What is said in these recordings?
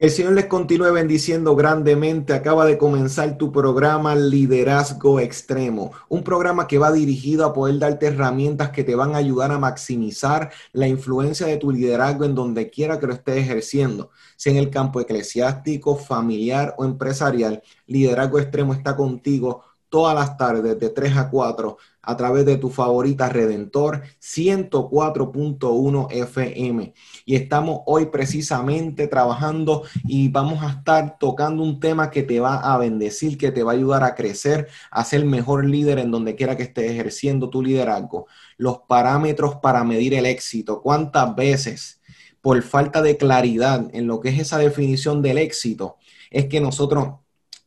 El Señor les continúe bendiciendo grandemente. Acaba de comenzar tu programa Liderazgo Extremo, un programa que va dirigido a poder darte herramientas que te van a ayudar a maximizar la influencia de tu liderazgo en donde quiera que lo estés ejerciendo, sea en el campo eclesiástico, familiar o empresarial. Liderazgo Extremo está contigo todas las tardes de 3 a 4 a través de tu favorita Redentor 104.1 FM. Y estamos hoy precisamente trabajando y vamos a estar tocando un tema que te va a bendecir, que te va a ayudar a crecer, a ser mejor líder en donde quiera que estés ejerciendo tu liderazgo. Los parámetros para medir el éxito. ¿Cuántas veces por falta de claridad en lo que es esa definición del éxito es que nosotros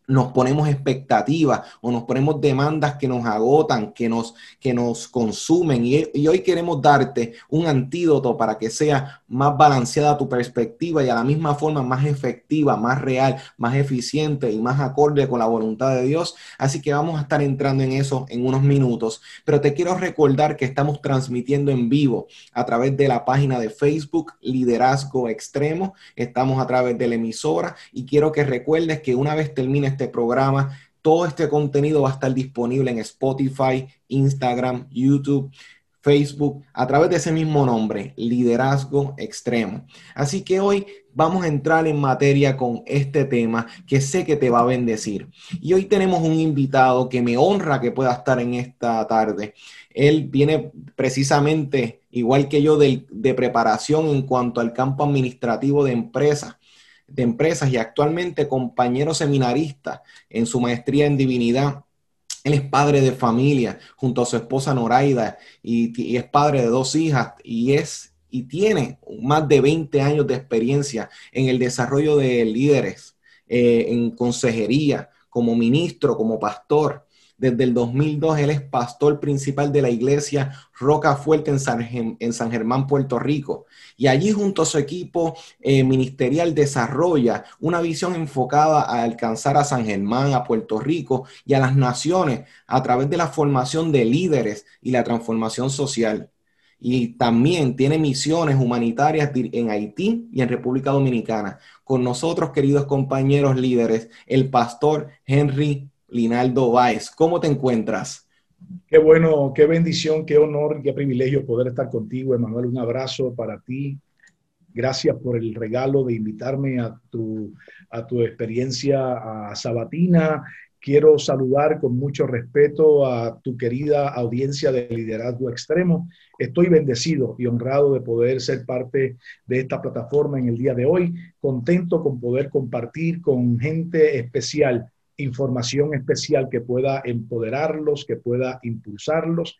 nos ponemos expectativas o nos ponemos demandas que nos agotan, que nos, que nos consumen. Y, hoy queremos darte un antídoto para que sea más balanceada tu perspectiva y a la misma forma más efectiva, más real, más eficiente y más acorde con la voluntad de Dios. Así que vamos a estar entrando en eso en unos minutos. Pero te quiero recordar que estamos transmitiendo en vivo a través de la página de Facebook Liderazgo Extremo. Estamos a través de la emisora y quiero que recuerdes que una vez termine este programa, todo este contenido va a estar disponible en Spotify, Instagram, YouTube, Facebook, a través de ese mismo nombre, Liderazgo Extremo. Así que hoy vamos a entrar en materia con este tema que sé que te va a bendecir. Y hoy tenemos un invitado que me honra que pueda estar en esta tarde. Él viene precisamente, igual que yo, de, de preparación en cuanto al campo administrativo de empresas de empresas y actualmente compañero seminarista en su maestría en divinidad. Él es padre de familia junto a su esposa Noraida y, es padre de dos hijas y es y tiene más de 20 años de experiencia en el desarrollo de líderes, eh, en consejería, como ministro, como pastor. Desde el 2002 él es pastor principal de la iglesia Roca Fuerte en San, Germán, Puerto Rico. Y allí junto a su equipo eh, ministerial desarrolla una visión enfocada a alcanzar a San Germán, a Puerto Rico y a las naciones a través de la formación de líderes y la transformación social. Y también tiene misiones humanitarias en Haití y en República Dominicana. Con nosotros, queridos compañeros líderes, el pastor Henry Linaldo Báez. ¿Cómo te encuentras? Qué bueno, qué bendición, qué honor, qué privilegio poder estar contigo, Emanuel. Un abrazo para ti. Gracias por el regalo de invitarme a tu, a tu experiencia a sabatina. Quiero saludar con mucho respeto a tu querida audiencia de liderazgo extremo. Estoy bendecido y honrado de poder ser parte de esta plataforma en el día de hoy. Contento con poder compartir con gente especial información especial que pueda empoderarlos, que pueda impulsarlos,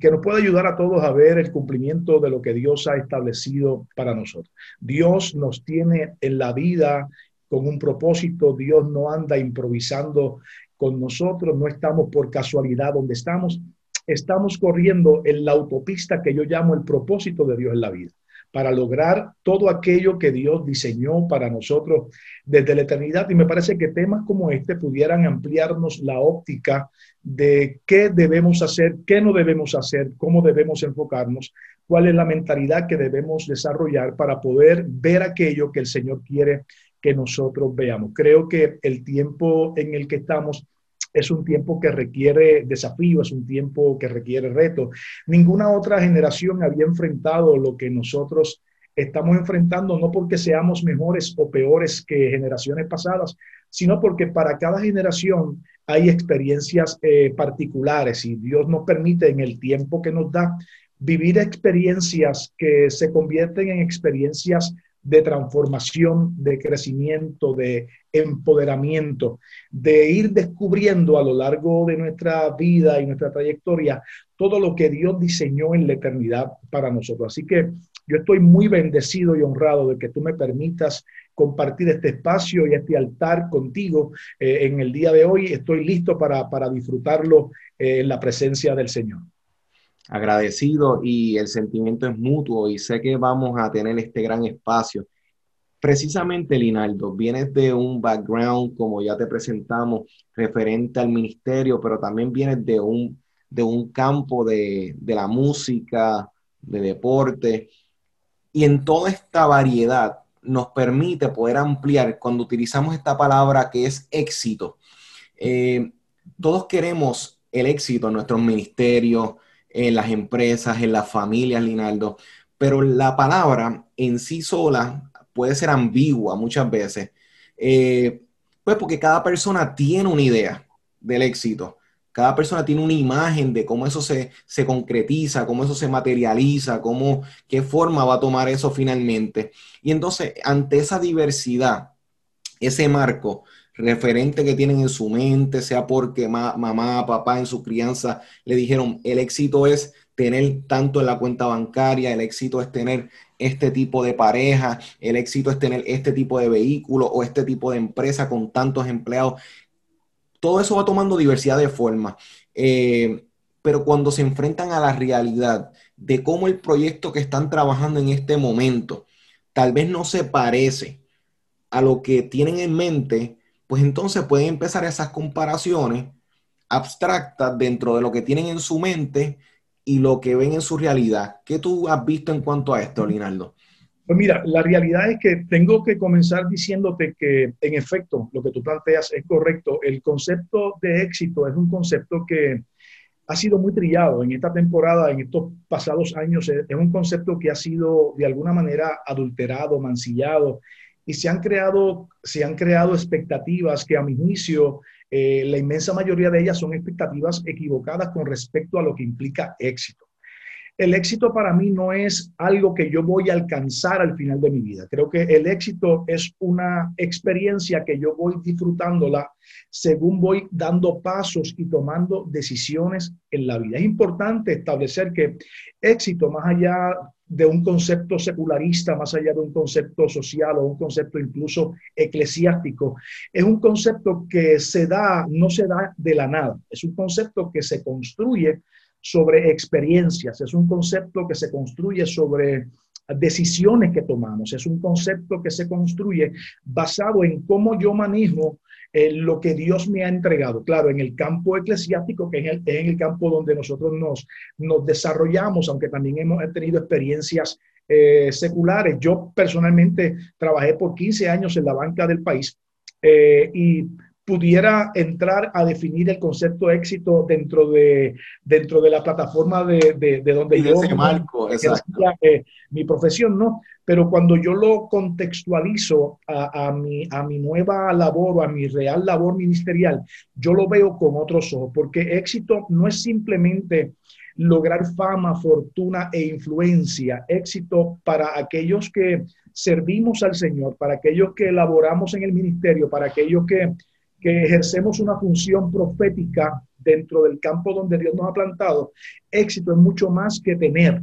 que nos pueda ayudar a todos a ver el cumplimiento de lo que Dios ha establecido para nosotros. Dios nos tiene en la vida con un propósito, Dios no anda improvisando con nosotros, no estamos por casualidad donde estamos, estamos corriendo en la autopista que yo llamo el propósito de Dios en la vida para lograr todo aquello que Dios diseñó para nosotros desde la eternidad. Y me parece que temas como este pudieran ampliarnos la óptica de qué debemos hacer, qué no debemos hacer, cómo debemos enfocarnos, cuál es la mentalidad que debemos desarrollar para poder ver aquello que el Señor quiere que nosotros veamos. Creo que el tiempo en el que estamos es un tiempo que requiere desafío, es un tiempo que requiere reto. Ninguna otra generación había enfrentado lo que nosotros estamos enfrentando, no porque seamos mejores o peores que generaciones pasadas, sino porque para cada generación hay experiencias eh, particulares y Dios nos permite en el tiempo que nos da vivir experiencias que se convierten en experiencias de transformación, de crecimiento, de empoderamiento, de ir descubriendo a lo largo de nuestra vida y nuestra trayectoria todo lo que Dios diseñó en la eternidad para nosotros. Así que yo estoy muy bendecido y honrado de que tú me permitas compartir este espacio y este altar contigo eh, en el día de hoy. Estoy listo para, disfrutarlo eh, en la presencia del Señor agradecido y el sentimiento es mutuo y sé que vamos a tener este gran espacio. Precisamente, Linaldo, vienes de un background, como ya te presentamos, referente al ministerio, pero también vienes de un, de un campo de, de la música, de deporte, y en toda esta variedad nos permite poder ampliar cuando utilizamos esta palabra que es éxito. Eh, todos queremos el éxito en nuestros ministerios, en las empresas, en las familias, Linaldo, pero la palabra en sí sola puede ser ambigua muchas veces, eh, pues porque cada persona tiene una idea del éxito, cada persona tiene una imagen de cómo eso se, se concretiza, cómo eso se materializa, cómo, qué forma va a tomar eso finalmente. Y entonces, ante esa diversidad, ese marco, referente que tienen en su mente, sea porque mamá, papá en su crianza le dijeron, el éxito es tener tanto en la cuenta bancaria, el éxito es tener este tipo de pareja, el éxito es tener este tipo de vehículo o este tipo de empresa con tantos empleados. Todo eso va tomando diversidad de formas. Eh, pero cuando se enfrentan a la realidad de cómo el proyecto que están trabajando en este momento tal vez no se parece a lo que tienen en mente, pues entonces pueden empezar esas comparaciones abstractas dentro de lo que tienen en su mente y lo que ven en su realidad. ¿Qué tú has visto en cuanto a esto, Linaldo? Pues mira, la realidad es que tengo que comenzar diciéndote que, en efecto, lo que tú planteas es correcto. El concepto de éxito es un concepto que ha sido muy trillado en esta temporada, en estos pasados años. Es un concepto que ha sido de alguna manera adulterado, mancillado y se han creado, se han creado expectativas que a mi juicio eh, la inmensa mayoría de ellas son expectativas equivocadas con respecto a lo que implica éxito. El éxito para mí no es algo que yo voy a alcanzar al final de mi vida. Creo que el éxito es una experiencia que yo voy disfrutándola según voy dando pasos y tomando decisiones en la vida. Es importante establecer que éxito, más allá de un concepto secularista, más allá de un concepto social o un concepto incluso eclesiástico. Es un concepto que se da, no se da de la nada, es un concepto que se construye sobre experiencias, es un concepto que se construye sobre decisiones que tomamos, es un concepto que se construye basado en cómo yo manejo lo que Dios me ha entregado. Claro, en el campo eclesiástico, que es, en el campo donde nosotros nos, nos desarrollamos, aunque también hemos tenido experiencias eh, seculares. Yo personalmente trabajé por 15 años en la banca del país eh, y pudiera entrar a definir el concepto de éxito dentro de, dentro de la plataforma de, de, donde yo marco, eh, mi profesión, ¿no? Pero cuando yo lo contextualizo a, a, mi, a mi nueva labor o a mi real labor ministerial, yo lo veo con otros ojos, porque éxito no es simplemente lograr fama, fortuna e influencia, éxito para aquellos que servimos al Señor, para aquellos que elaboramos en el ministerio, para aquellos que que ejercemos una función profética dentro del campo donde Dios nos ha plantado, éxito es mucho más que tener,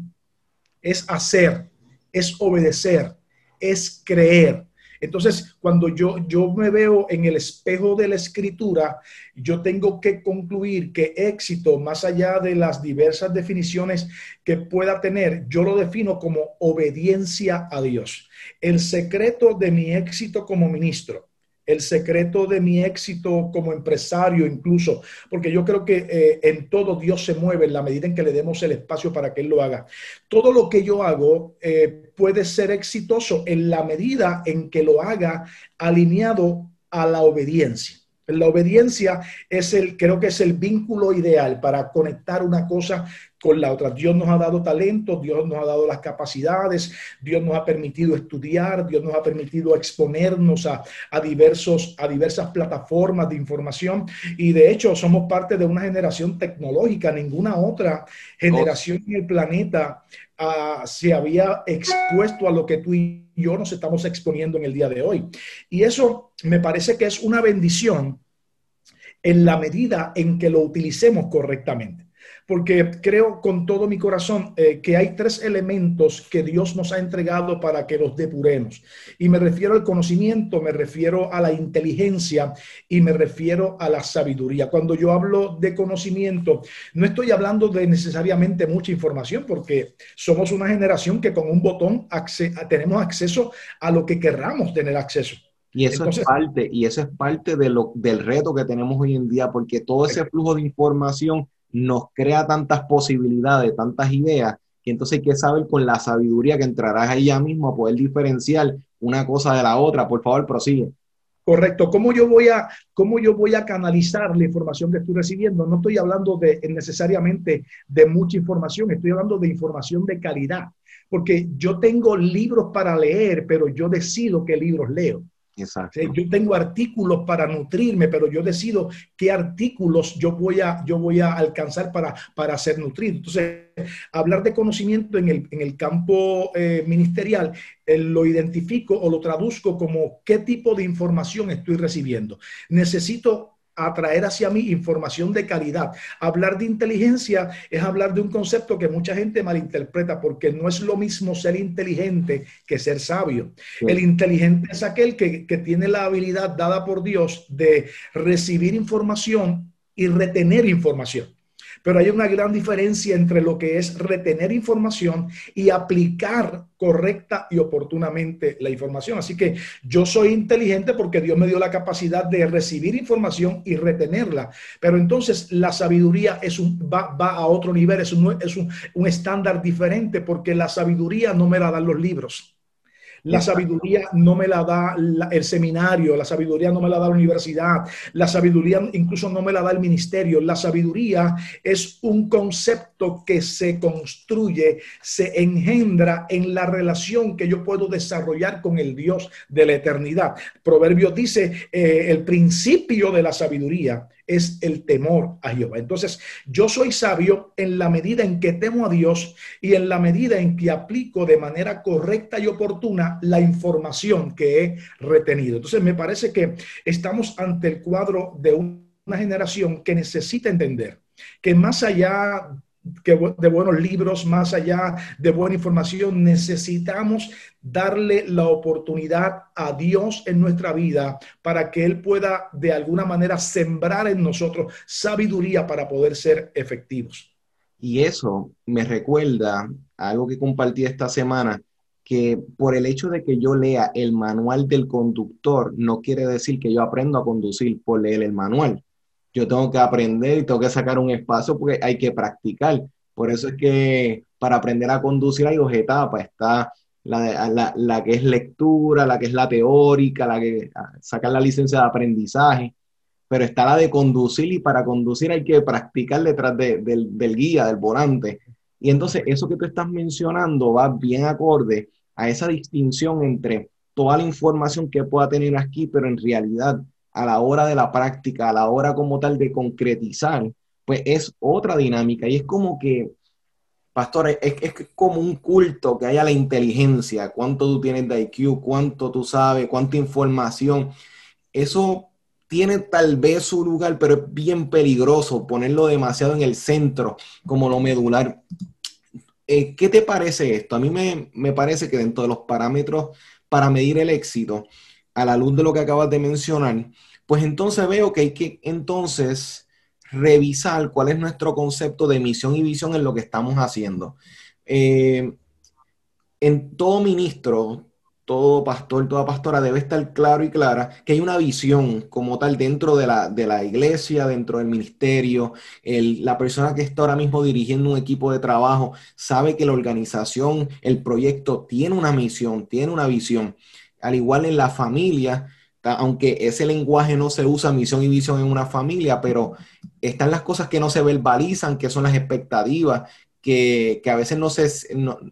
es hacer, es obedecer, es creer. Entonces, cuando yo, yo me veo en el espejo de la escritura, yo tengo que concluir que éxito, más allá de las diversas definiciones que pueda tener, yo lo defino como obediencia a Dios. El secreto de mi éxito como ministro el secreto de mi éxito como empresario incluso, porque yo creo que eh, en todo Dios se mueve en la medida en que le demos el espacio para que Él lo haga. Todo lo que yo hago eh, puede ser exitoso en la medida en que lo haga alineado a la obediencia. La obediencia es el, creo que es el vínculo ideal para conectar una cosa con la otra. Dios nos ha dado talentos, Dios nos ha dado las capacidades, Dios nos ha permitido estudiar, Dios nos ha permitido exponernos a, diversos, a diversas plataformas de información y de hecho somos parte de una generación tecnológica. Ninguna otra generación en el planeta ah, se había expuesto a lo que tú y yo nos estamos exponiendo en el día de hoy. Y eso me parece que es una bendición en la medida en que lo utilicemos correctamente porque creo con todo mi corazón eh, que hay tres elementos que Dios nos ha entregado para que los depuremos. Y me refiero al conocimiento, me refiero a la inteligencia y me refiero a la sabiduría. Cuando yo hablo de conocimiento, no estoy hablando de necesariamente mucha información, porque somos una generación que con un botón tenemos acceso a lo que querramos tener acceso. Y eso es parte, y eso es parte de lo, del reto que tenemos hoy en día, porque todo ese flujo de información nos crea tantas posibilidades, tantas ideas, que entonces hay que saber con la sabiduría que entrarás ahí ya mismo a poder diferenciar una cosa de la otra. Por favor, prosigue. Correcto. ¿Cómo yo voy a, cómo yo voy a canalizar la información que estoy recibiendo? No estoy hablando de necesariamente de mucha información, estoy hablando de información de calidad, porque yo tengo libros para leer, pero yo decido qué libros leo. Yo tengo artículos para nutrirme, pero yo decido qué artículos yo voy a, yo voy a alcanzar para, para ser nutrido. Entonces, hablar de conocimiento en el, en el campo eh, ministerial, eh, lo identifico o lo traduzco como qué tipo de información estoy recibiendo. Necesito atraer hacia mí información de calidad. Hablar de inteligencia es hablar de un concepto que mucha gente malinterpreta porque no es lo mismo ser inteligente que ser sabio. El inteligente es aquel que, que tiene la habilidad dada por Dios de recibir información y retener información. Pero hay una gran diferencia entre lo que es retener información y aplicar correcta y oportunamente la información. Así que yo soy inteligente porque Dios me dio la capacidad de recibir información y retenerla. Pero entonces la sabiduría es un, va, a otro nivel, es, un, es un estándar diferente porque la sabiduría no me la dan los libros. La sabiduría no me la da el seminario, la sabiduría no me la da la universidad, la sabiduría incluso no me la da el ministerio. La sabiduría es un concepto que se construye, se engendra en la relación que yo puedo desarrollar con el Dios de la eternidad. Proverbio dice, eh, el principio de la sabiduría es el temor a Jehová. Entonces, yo soy sabio en la medida en que temo a Dios y en la medida en que aplico de manera correcta y oportuna la información que he retenido. Entonces, me parece que estamos ante el cuadro de una generación que necesita entender que más allá de buenos libros, más allá de buena información, necesitamos darle la oportunidad a Dios en nuestra vida para que Él pueda de alguna manera sembrar en nosotros sabiduría para poder ser efectivos. Y eso me recuerda algo que compartí esta semana, que por el hecho de que yo lea el manual del conductor, no quiere decir que yo aprendo a conducir por leer el manual yo tengo que aprender y tengo que sacar un espacio porque hay que practicar. Por eso es que para aprender a conducir hay dos etapas. Está la, la, que es lectura, la que es la teórica, la que ah, sacar la licencia de aprendizaje, pero está la de conducir y para conducir hay que practicar detrás del, del guía, del volante. Y entonces eso que tú estás mencionando va bien acorde a esa distinción entre toda la información que pueda tener aquí, pero en realidad a la hora de la práctica, a la hora como tal de concretizar, pues es otra dinámica y es como que, pastor, es, es como un culto que haya la inteligencia, cuánto tú tienes de IQ, cuánto tú sabes, cuánta información. Eso tiene tal vez su lugar, pero es bien peligroso ponerlo demasiado en el centro, como lo medular. Eh, ¿Qué te parece esto? A mí me, me parece que dentro de los parámetros para medir el éxito, a la luz de lo que acabas de mencionar, pues entonces veo que hay que entonces revisar cuál es nuestro concepto de misión y visión en lo que estamos haciendo. Eh, en todo ministro, todo pastor, toda pastora debe estar claro y clara que hay una visión como tal dentro de la, de la iglesia, dentro del ministerio. la persona que está ahora mismo dirigiendo un equipo de trabajo sabe que la organización, el proyecto tiene una misión, tiene una visión. Al igual en la familia, aunque ese lenguaje no se usa misión y visión en una familia, pero están las cosas que no se verbalizan, que son las expectativas, que, a veces no se,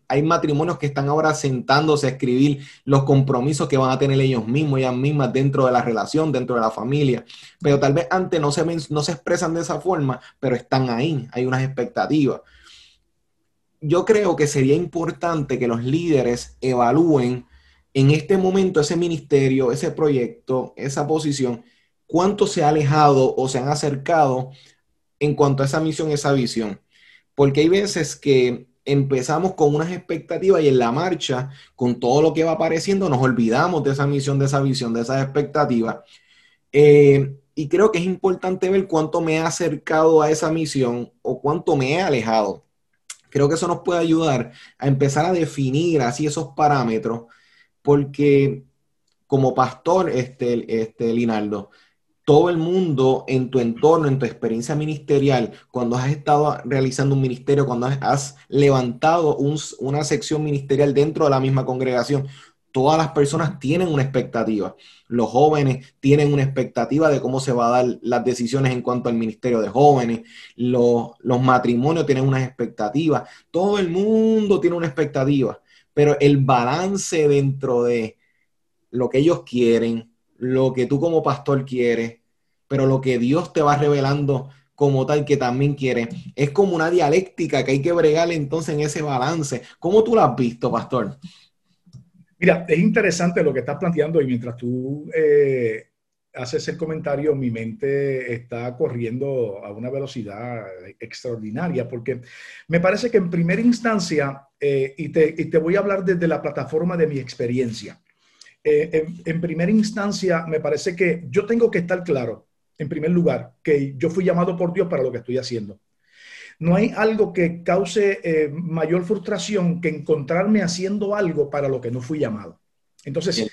hay matrimonios que están ahora sentándose a escribir los compromisos que van a tener ellos mismos, ellas mismas dentro de la relación, dentro de la familia, pero tal vez antes no se, no se expresan de esa forma, pero están ahí, hay unas expectativas. Yo creo que sería importante que los líderes evalúen en este momento ese ministerio, ese proyecto, esa posición, cuánto se ha alejado o se han acercado en cuanto a esa misión, esa visión porque hay veces que empezamos con unas expectativas y en la marcha, con todo lo que va apareciendo, nos olvidamos de esa misión, de esa visión, de esas expectativas. Eh, y creo que es importante ver cuánto me he acercado a esa misión o cuánto me he alejado. Creo que eso nos puede ayudar a empezar a definir así esos parámetros, porque como pastor, este, este Linaldo, todo el mundo en tu entorno, en tu experiencia ministerial, cuando has estado realizando un ministerio, cuando has levantado una sección ministerial dentro de la misma congregación, todas las personas tienen una expectativa. Los jóvenes tienen una expectativa de cómo se van a dar las decisiones en cuanto al ministerio de jóvenes. Los, los matrimonios tienen una expectativa. Todo el mundo tiene una expectativa. Pero el balance dentro de lo que ellos quieren, lo que tú como pastor quieres, pero lo que Dios te va revelando como tal que también quiere. Es como una dialéctica que hay que bregar entonces en ese balance. ¿Cómo tú lo has visto, pastor? Mira, es interesante lo que estás planteando y mientras tú eh, haces el comentario, mi mente está corriendo a una velocidad extraordinaria porque me parece que en primera instancia, eh, y, te, y te voy a hablar desde la plataforma de mi experiencia, eh, en, primera instancia, me parece que yo tengo que estar claro, en primer lugar, que yo fui llamado por Dios para lo que estoy haciendo. No hay algo que cause eh, mayor frustración que encontrarme haciendo algo para lo que no fui llamado. Entonces,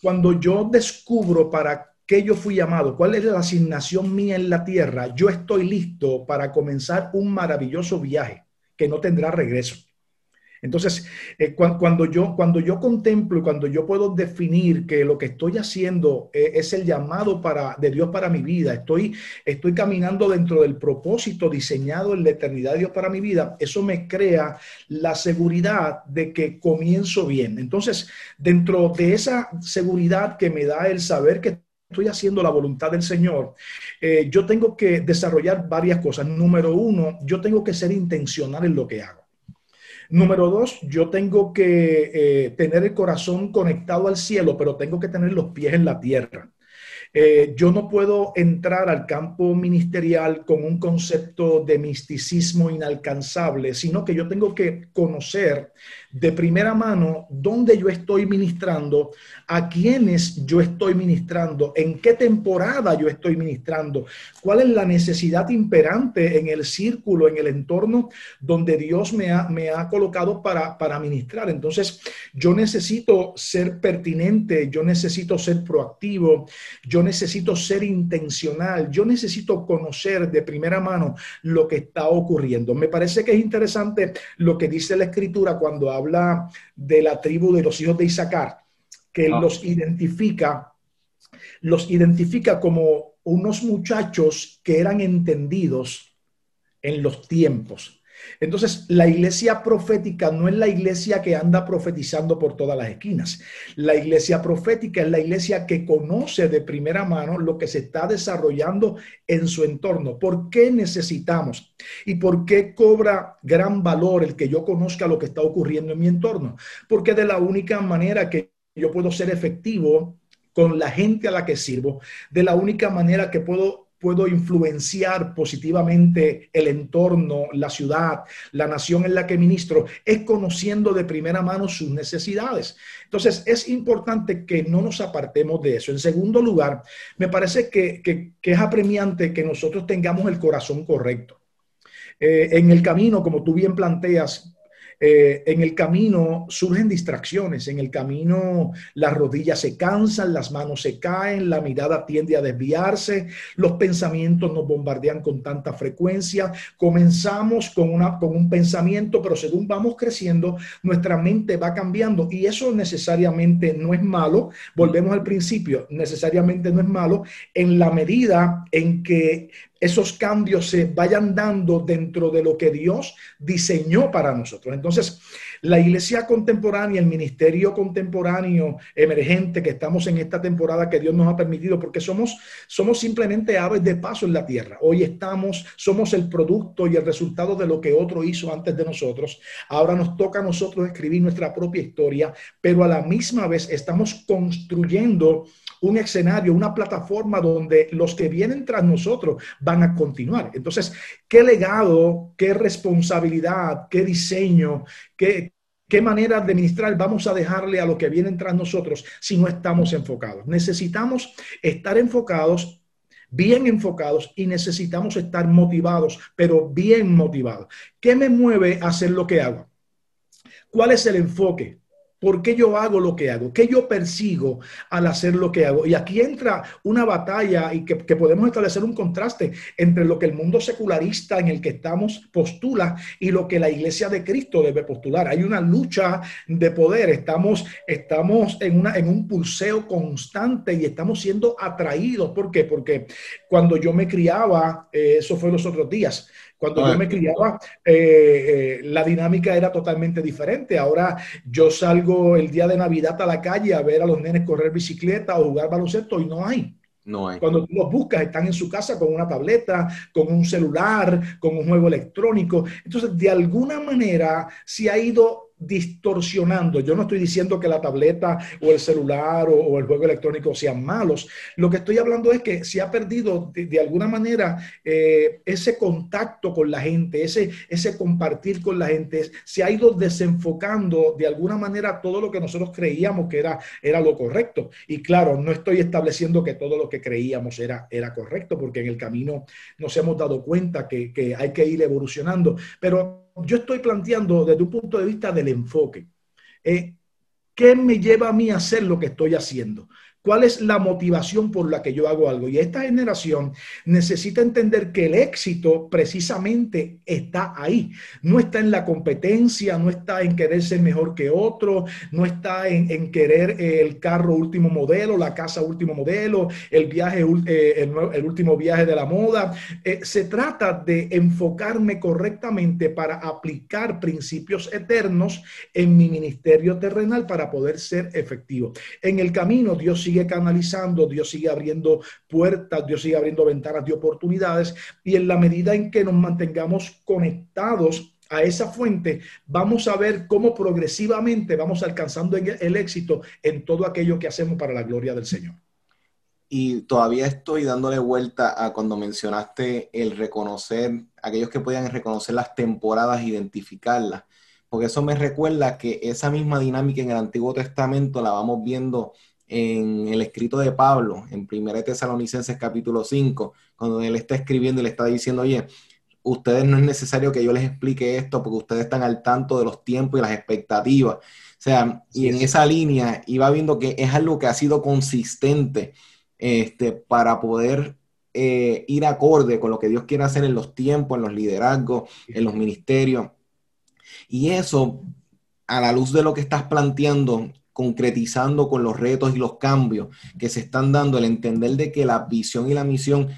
cuando yo descubro para yo fui llamado, cuál es la asignación mía en la tierra, yo estoy listo para comenzar un maravilloso viaje que no tendrá regreso. Entonces, eh, cuando, yo, cuando yo contemplo cuando yo puedo definir que lo que estoy haciendo eh, es el llamado para, de Dios para mi vida, estoy, estoy caminando dentro del propósito diseñado en la eternidad de Dios para mi vida, eso me crea la seguridad de que comienzo bien. Entonces, dentro de esa seguridad que me da el saber que estoy haciendo la voluntad del Señor, eh, yo tengo que desarrollar varias cosas. Número uno, yo tengo que ser intencional en lo que hago. Número dos, yo tengo que eh, tener el corazón conectado al cielo, pero tengo que tener los pies en la tierra. Eh, yo no puedo entrar al campo ministerial con un concepto de misticismo inalcanzable, sino que yo tengo que conocer de primera mano dónde yo estoy ministrando, a quiénes yo estoy ministrando, en qué temporada yo estoy ministrando, cuál es la necesidad imperante en el círculo, en el entorno donde Dios me ha, me ha colocado para, para ministrar. Entonces, yo necesito ser pertinente, yo necesito ser proactivo, yo necesito ser intencional, yo necesito conocer de primera mano lo que está ocurriendo. Me parece que es interesante lo que dice la escritura cuando habla habla de la tribu de los hijos de Isaacar, que ah. los identifica, los identifica como unos muchachos que eran entendidos en los tiempos. Entonces, la iglesia profética no es la iglesia que anda profetizando por todas las esquinas. La iglesia profética es la iglesia que conoce de primera mano lo que se está desarrollando en su entorno. ¿Por qué necesitamos? ¿Y por qué cobra gran valor el que yo conozca lo que está ocurriendo en mi entorno? Porque de la única manera que yo puedo ser efectivo con la gente a la que sirvo, de la única manera que puedo puedo influenciar positivamente el entorno, la ciudad, la nación en la que ministro, es conociendo de primera mano sus necesidades. Entonces, es importante que no nos apartemos de eso. En segundo lugar, me parece que, es apremiante que nosotros tengamos el corazón correcto. Eh, en el camino, como tú bien planteas, eh, en el camino surgen distracciones, en el camino las rodillas se cansan, las manos se caen, la mirada tiende a desviarse, los pensamientos nos bombardean con tanta frecuencia, comenzamos con, una, con un pensamiento, pero según vamos creciendo, nuestra mente va cambiando y eso necesariamente no es malo, volvemos al principio, necesariamente no es malo en la medida en que esos cambios se vayan dando dentro de lo que Dios diseñó para nosotros. Entonces, la iglesia contemporánea, el ministerio contemporáneo emergente que estamos en esta temporada que Dios nos ha permitido, porque somos, somos simplemente aves de paso en la tierra. Hoy estamos, somos el producto y el resultado de lo que otro hizo antes de nosotros. Ahora nos toca a nosotros escribir nuestra propia historia, pero a la misma vez estamos construyendo un escenario, una plataforma donde los que vienen tras nosotros van a continuar. Entonces, ¿qué legado, qué responsabilidad, qué diseño, qué, qué manera de administrar vamos a dejarle a los que vienen tras nosotros si no estamos enfocados? Necesitamos estar enfocados bien enfocados y necesitamos estar motivados, pero bien motivados. ¿Qué me mueve a hacer lo que hago? ¿Cuál es el enfoque? ¿Por qué yo hago lo que hago? ¿Qué yo persigo al hacer lo que hago? Y aquí entra una batalla y que, podemos establecer un contraste entre lo que el mundo secularista en el que estamos postula y lo que la iglesia de Cristo debe postular. Hay una lucha de poder, estamos, estamos en, una, en un pulseo constante y estamos siendo atraídos. ¿Por qué? Porque cuando yo me criaba, eh, eso fue los otros días, cuando yo me criaba, eh, eh, la dinámica era totalmente diferente. Ahora yo salgo el día de Navidad a la calle a ver a los nenes correr bicicleta o jugar baloncesto y no hay. No hay. Cuando tú los buscas, están en su casa con una tableta, con un celular, con un juego electrónico. Entonces, de alguna manera, se ha ido distorsionando. Yo no estoy diciendo que la tableta o el celular o, el juego electrónico sean malos. Lo que estoy hablando es que se ha perdido de, alguna manera eh, ese contacto con la gente, ese, ese compartir con la gente. Se ha ido desenfocando de alguna manera todo lo que nosotros creíamos que era, era lo correcto. Y claro, no estoy estableciendo que todo lo que creíamos era, era correcto, porque en el camino nos hemos dado cuenta que, que hay que ir evolucionando. Pero yo estoy planteando desde un punto de vista del enfoque. Eh, ¿Qué me lleva a mí a hacer lo que estoy haciendo? ¿Cuál es la motivación por la que yo hago algo? Y esta generación necesita entender que el éxito precisamente está ahí. No está en la competencia, no está en querer ser mejor que otro, no está en, querer el carro último modelo, la casa último modelo, el viaje, eh, el, último viaje de la moda. Eh, se trata de enfocarme correctamente para aplicar principios eternos en mi ministerio terrenal para poder ser efectivo. En el camino, Dios sigue sigue canalizando, Dios sigue abriendo puertas, Dios sigue abriendo ventanas de oportunidades y en la medida en que nos mantengamos conectados a esa fuente, vamos a ver cómo progresivamente vamos alcanzando el éxito en todo aquello que hacemos para la gloria del Señor. Y todavía estoy dándole vuelta a cuando mencionaste el reconocer, aquellos que podían reconocer las temporadas, identificarlas, porque eso me recuerda que esa misma dinámica en el Antiguo Testamento la vamos viendo en el escrito de Pablo, en 1 Tesalonicenses capítulo 5, cuando él está escribiendo y le está diciendo, oye, ustedes no es necesario que yo les explique esto porque ustedes están al tanto de los tiempos y las expectativas. O sea, y en esa línea iba viendo que es algo que ha sido consistente este, para poder eh, ir acorde con lo que Dios quiere hacer en los tiempos, en los liderazgos, en los ministerios. Y eso, a la luz de lo que estás planteando, concretizando con los retos y los cambios que se están dando, el entender de que la visión y la misión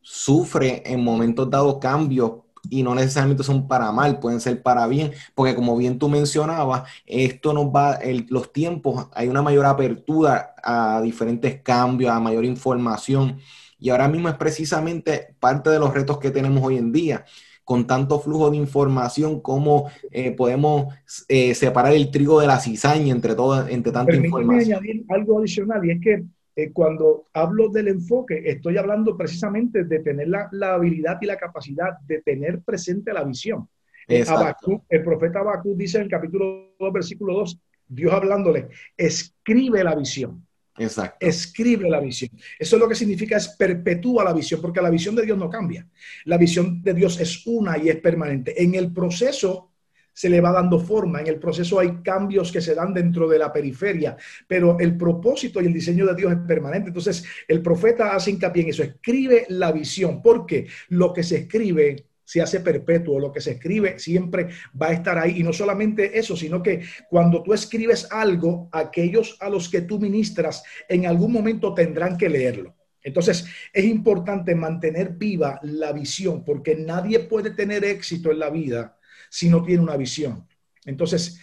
sufre en momentos dados cambios y no necesariamente son para mal, pueden ser para bien, porque como bien tú mencionabas, esto nos va, los tiempos, hay una mayor apertura a diferentes cambios, a mayor información, y ahora mismo es precisamente parte de los retos que tenemos hoy en día con tanto flujo de información, cómo eh, podemos eh, separar el trigo de la cizaña entre, todo, entre tanta información. añadir algo adicional y es que eh, cuando hablo del enfoque, estoy hablando precisamente de tener la, la habilidad y la capacidad de tener presente la visión. el profeta Habacuc dice en el capítulo 2, versículo 2, Dios hablándole, escribe la visión. Exacto. Escribe la visión. Eso es lo que significa es perpetúa la visión, porque la visión de Dios no cambia. La visión de Dios es una y es permanente. En el proceso se le va dando forma, en el proceso hay cambios que se dan dentro de la periferia, pero el propósito y el diseño de Dios es permanente. Entonces, el profeta hace hincapié en eso, escribe la visión, porque lo que se escribe se hace perpetuo, lo que se escribe siempre va a estar ahí. Y no solamente eso, sino que cuando tú escribes algo, aquellos a los que tú ministras en algún momento tendrán que leerlo. Entonces, es importante mantener viva la visión, porque nadie puede tener éxito en la vida si no tiene una visión. Entonces,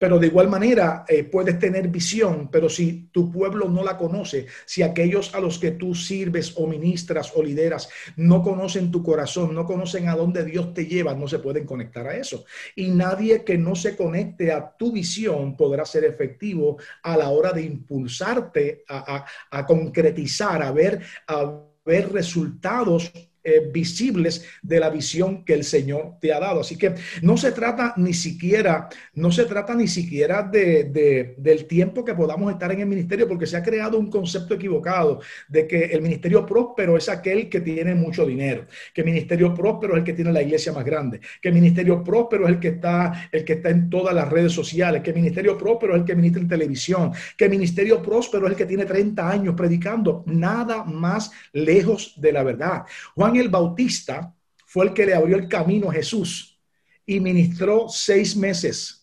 pero de igual manera eh, puedes tener visión, pero si tu pueblo no la conoce, si aquellos a los que tú sirves o ministras o lideras no conocen tu corazón, no conocen a dónde Dios te lleva, no se pueden conectar a eso. Y nadie que no se conecte a tu visión podrá ser efectivo a la hora de impulsarte a, a concretizar, a ver, a ver resultados eh, visibles de la visión que el Señor te ha dado. Así que no se trata ni siquiera, no se trata ni siquiera de, del tiempo que podamos estar en el ministerio, porque se ha creado un concepto equivocado de que el ministerio próspero es aquel que tiene mucho dinero, que el ministerio próspero es el que tiene la iglesia más grande, que el ministerio próspero es el que está, el que está en todas las redes sociales, que el ministerio próspero es el que ministra en televisión, que el ministerio próspero es el que tiene 30 años predicando, nada más lejos de la verdad. Juan el Bautista fue el que le abrió el camino a Jesús y ministró seis meses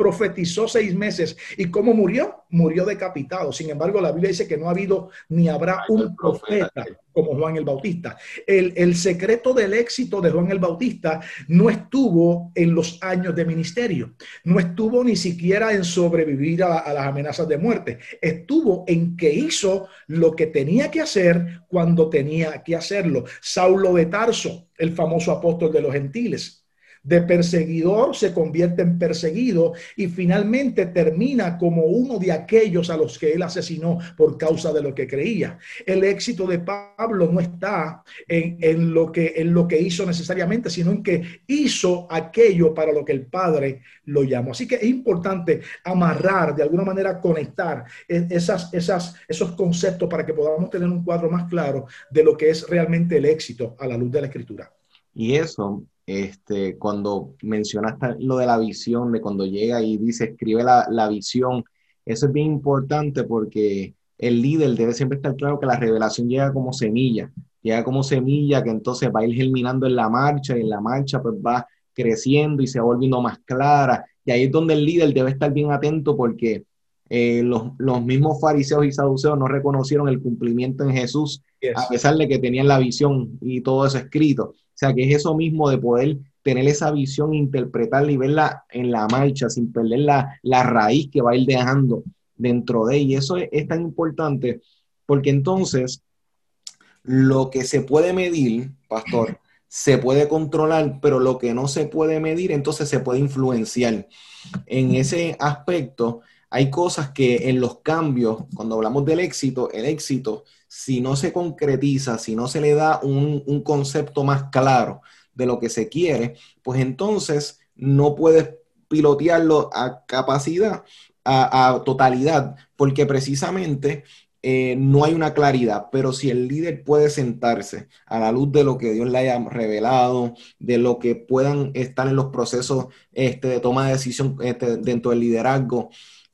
profetizó seis meses. ¿Y cómo murió? Murió decapitado. Sin embargo, la Biblia dice que no ha habido ni habrá un profeta como Juan el Bautista. El, el, secreto del éxito de Juan el Bautista no estuvo en los años de ministerio, no estuvo ni siquiera en sobrevivir a, a las amenazas de muerte, estuvo en que hizo lo que tenía que hacer cuando tenía que hacerlo. Saulo de Tarso, el famoso apóstol de los gentiles, de perseguidor se convierte en perseguido y finalmente termina como uno de aquellos a los que él asesinó por causa de lo que creía. El éxito de Pablo no está en, lo, que, en lo que hizo necesariamente, sino en que hizo aquello para lo que el Padre lo llamó. Así que es importante amarrar, de alguna manera conectar e, esas, esas, esos conceptos para que podamos tener un cuadro más claro de lo que es realmente el éxito a la luz de la escritura. Y eso este, cuando mencionaste lo de la visión, de cuando llega y dice, escribe la, la visión, eso es bien importante porque el líder debe siempre estar claro que la revelación llega como semilla, llega como semilla que entonces va a ir germinando en la marcha y en la marcha pues va creciendo y se va volviendo más clara. Y ahí es donde el líder debe estar bien atento porque eh, los, los, mismos fariseos y saduceos no reconocieron el cumplimiento en Jesús, a pesar de que tenían la visión y todo eso escrito. Sea, que es eso mismo de poder tener esa visión, interpretarla y verla en la marcha sin perder la, la raíz que va a ir dejando dentro de ella. Y eso es, tan importante porque entonces lo que se puede medir, pastor, se puede controlar, pero lo que no se puede medir, entonces se puede influenciar. En ese aspecto, hay cosas que en los cambios, cuando hablamos del éxito, el éxito si no se concretiza, si no se le da un, concepto más claro de lo que se quiere, pues entonces no puedes pilotearlo a capacidad, a, totalidad, porque precisamente eh, no hay una claridad, pero si el líder puede sentarse a la luz de lo que Dios le haya revelado, de lo que puedan estar en los procesos este, de toma de decisión este, dentro del liderazgo,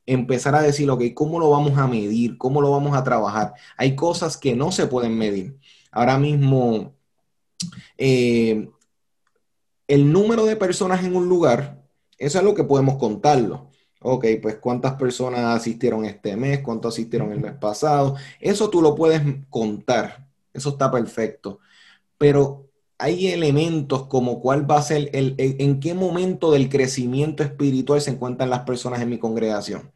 empezar a decir, ok, ¿cómo lo vamos a medir? ¿Cómo lo vamos a trabajar? Hay cosas que no se pueden medir. Ahora mismo, eh, el número de personas en un lugar, eso es lo que podemos contarlo. Ok, pues cuántas personas asistieron este mes, cuántos asistieron el mes pasado. Eso tú lo puedes contar. Eso está perfecto. Pero hay elementos como cuál va a ser el, en qué momento del crecimiento espiritual se encuentran las personas en mi congregación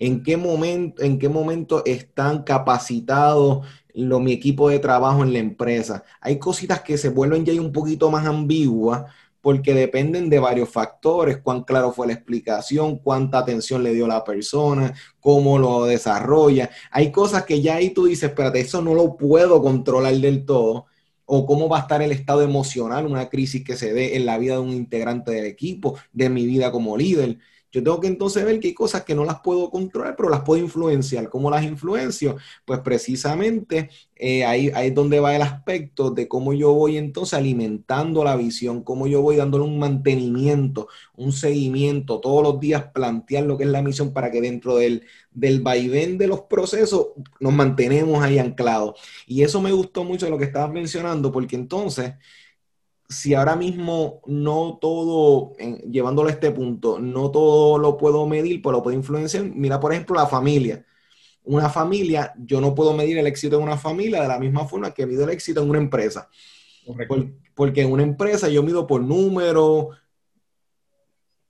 en qué momento, en qué momento están capacitados lo, mi equipo de trabajo en la empresa. Hay cositas que se vuelven ya un poquito más ambiguas porque dependen de varios factores, cuán claro fue la explicación, cuánta atención le dio la persona, cómo lo desarrolla. Hay cosas que ya ahí tú dices, espérate, eso no lo puedo controlar del todo, o cómo va a estar el estado emocional, una crisis que se dé en la vida de un integrante del equipo, de mi vida como líder. Yo tengo que entonces ver que hay cosas que no las puedo controlar, pero las puedo influenciar. ¿Cómo las influencio? Pues precisamente eh, ahí, ahí, es donde va el aspecto de cómo yo voy entonces alimentando la visión, cómo yo voy dándole un mantenimiento, un seguimiento, todos los días plantear lo que es la misión para que dentro del, del vaivén de los procesos nos mantenemos ahí anclados. Y eso me gustó mucho lo que estabas mencionando, porque entonces si ahora mismo no todo, llevándolo a este punto, no todo lo puedo medir, pero lo puedo influenciar, mira por ejemplo la familia. una familia, yo no puedo medir el éxito en una familia de la misma forma que mido el éxito en una empresa. porque en una empresa yo mido por número,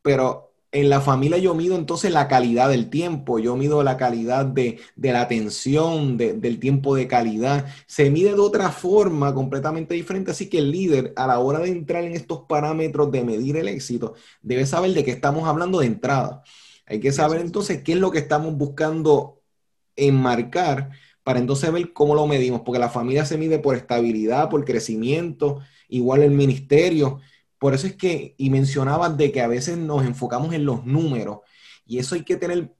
pero en la familia yo mido entonces la calidad del tiempo, yo mido la calidad de, la atención, del tiempo de calidad. Se mide de otra forma completamente diferente, así que el líder a la hora de entrar en estos parámetros de medir el éxito debe saber de qué estamos hablando de entrada. Hay que saber entonces qué es lo que estamos buscando enmarcar para entonces ver cómo lo medimos, porque la familia se mide por estabilidad, por crecimiento, igual el ministerio. Por eso es que, y mencionabas de que a veces nos enfocamos en los números, y eso hay que tener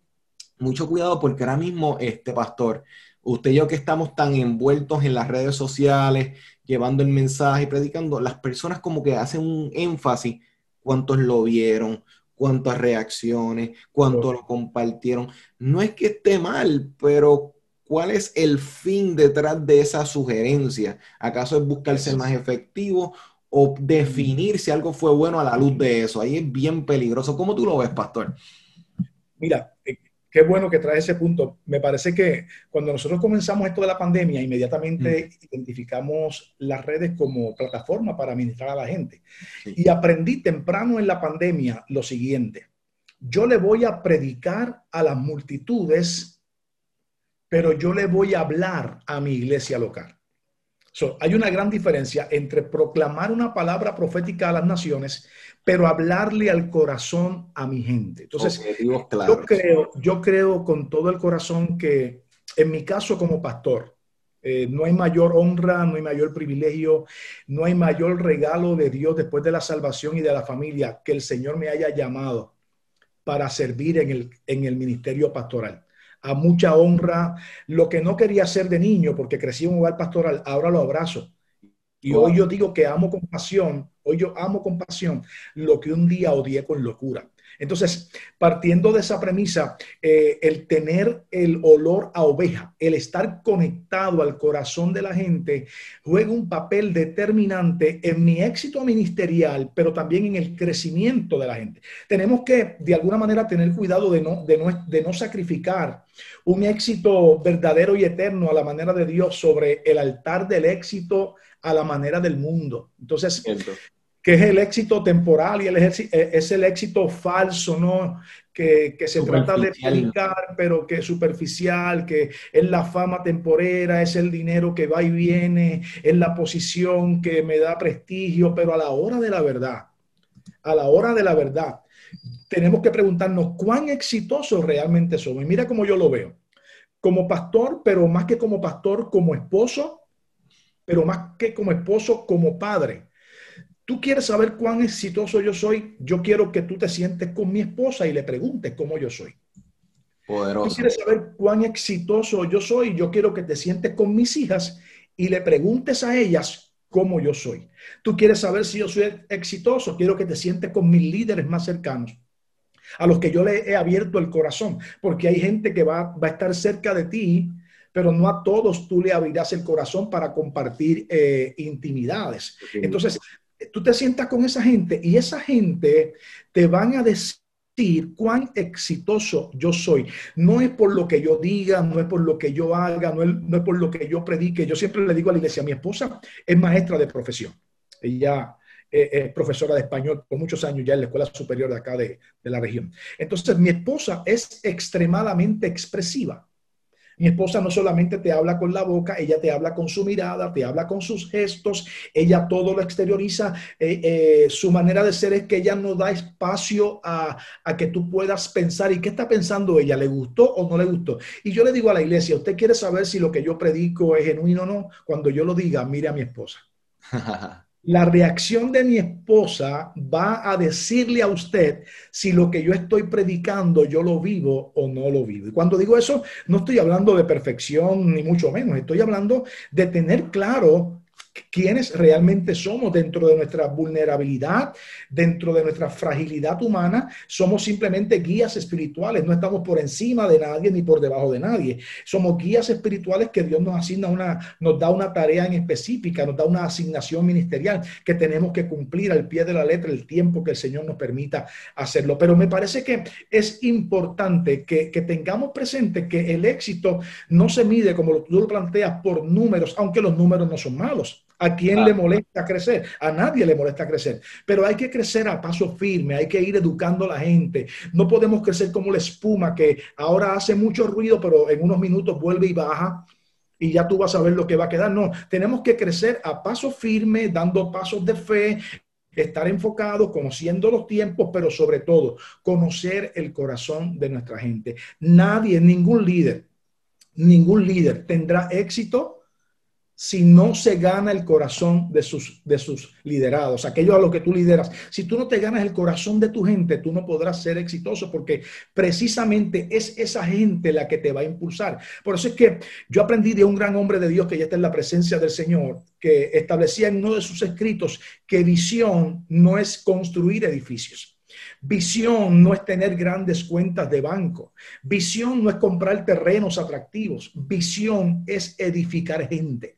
mucho cuidado porque ahora mismo, este pastor, usted y yo que estamos tan envueltos en las redes sociales, llevando el mensaje y predicando, las personas como que hacen un énfasis, cuántos lo vieron, cuántas reacciones, cuánto lo compartieron. No es que esté mal, pero ¿cuál es el fin detrás de esa sugerencia? ¿Acaso es buscarse más efectivo o definir si algo fue bueno a la luz de eso. Ahí es bien peligroso. ¿Cómo tú lo ves, pastor? Mira, eh, qué bueno que trae ese punto. Me parece que cuando nosotros comenzamos esto de la pandemia, inmediatamente mm. identificamos las redes como plataforma para administrar a la gente. Y aprendí temprano en la pandemia lo siguiente. Yo le voy a predicar a las multitudes, pero yo le voy a hablar a mi iglesia local hay una gran diferencia entre proclamar una palabra profética a las naciones, pero hablarle al corazón a mi gente. Entonces, yo, creo, yo creo con todo el corazón que en mi caso como pastor, eh, no hay mayor honra, no hay mayor privilegio, no hay mayor regalo de Dios después de la salvación y de la familia que el Señor me haya llamado para servir en el, en el ministerio pastoral a mucha honra. Lo que no quería hacer de niño, porque crecí en un hogar pastoral, ahora lo abrazo. Y hoy yo digo que amo con pasión, hoy yo amo con pasión lo que un día odié con locura. Entonces, partiendo de esa premisa, eh, el tener el olor a oveja, el estar conectado al corazón de la gente, juega un papel determinante en mi éxito ministerial, pero también en el crecimiento de la gente. Tenemos que, de alguna manera, tener cuidado de no, de no, sacrificar un éxito verdadero y eterno a la manera de Dios sobre el altar del éxito a la manera del mundo. Entonces, que es el éxito temporal y el eh, es el éxito falso, ¿no? Que, se trata de explicar, pero que es superficial, que es la fama temporera, es el dinero que va y viene, es la posición que me da prestigio, pero a la hora de la verdad, a la hora de la verdad, tenemos que preguntarnos cuán exitosos realmente somos. Y mira cómo yo lo veo. Como pastor, pero más que como pastor, como esposo, pero más que como esposo, como padre Tú quieres saber cuán exitoso yo soy, yo quiero que tú te sientes con mi esposa y le preguntes cómo yo soy. Poderoso. Tú quieres saber cuán exitoso yo soy, yo quiero que te sientes con mis hijas y le preguntes a ellas cómo yo soy. Tú quieres saber si yo soy exitoso, quiero que te sientes con mis líderes más cercanos, a los que yo le he abierto el corazón, porque hay gente que va, va a estar cerca de ti, pero no a todos tú le abrirás el corazón para compartir eh, intimidades. Entonces, tú te sientas con esa gente y esa gente te van a decir cuán exitoso yo soy. No es por lo que yo diga, no es por lo que yo haga, no es, por lo que yo predique. Yo siempre le digo a la iglesia, mi esposa es maestra de profesión. Ella es profesora de español por muchos años ya en la escuela superior de acá de, de la región. Entonces, mi esposa es extremadamente expresiva. Mi esposa no solamente te habla con la boca, ella te habla con su mirada, te habla con sus gestos, ella todo lo exterioriza. Eh, eh, su manera de ser es que ella no da espacio a, a, que tú puedas pensar. ¿Y qué está pensando ella? ¿Le gustó o no le gustó? Y yo le digo a la iglesia, ¿usted quiere saber si lo que yo predico es genuino o no? Cuando yo lo diga, mire a mi esposa. la reacción de mi esposa va a decirle a usted si lo que yo estoy predicando yo lo vivo o no lo vivo. Y cuando digo eso, no estoy hablando de perfección ni mucho menos, estoy hablando de tener claro quiénes realmente somos dentro de nuestra vulnerabilidad, dentro de nuestra fragilidad humana. Somos simplemente guías espirituales, no estamos por encima de nadie ni por debajo de nadie. Somos guías espirituales que Dios nos asigna una, nos da una tarea en específica, nos da una asignación ministerial que tenemos que cumplir al pie de la letra el tiempo que el Señor nos permita hacerlo. Pero me parece que es importante que, que tengamos presente que el éxito no se mide como tú lo planteas por números, aunque los números no son malos. ¿A quién le molesta crecer? A nadie le molesta crecer. Pero hay que crecer a paso firme, hay que ir educando a la gente. No podemos crecer como la espuma que ahora hace mucho ruido, pero en unos minutos vuelve y baja y ya tú vas a ver lo que va a quedar. No, tenemos que crecer a paso firme, dando pasos de fe, estar enfocados, conociendo los tiempos, pero sobre todo conocer el corazón de nuestra gente. Nadie, ningún líder, ningún líder tendrá éxito si no se gana el corazón de sus, de sus liderados, aquellos a los que tú lideras. Si tú no te ganas el corazón de tu gente, tú no podrás ser exitoso porque precisamente es esa gente la que te va a impulsar. Por eso es que yo aprendí de un gran hombre de Dios que ya está en la presencia del Señor, que establecía en uno de sus escritos que visión no es construir edificios. Visión no es tener grandes cuentas de banco. Visión no es comprar terrenos atractivos. Visión es edificar gente.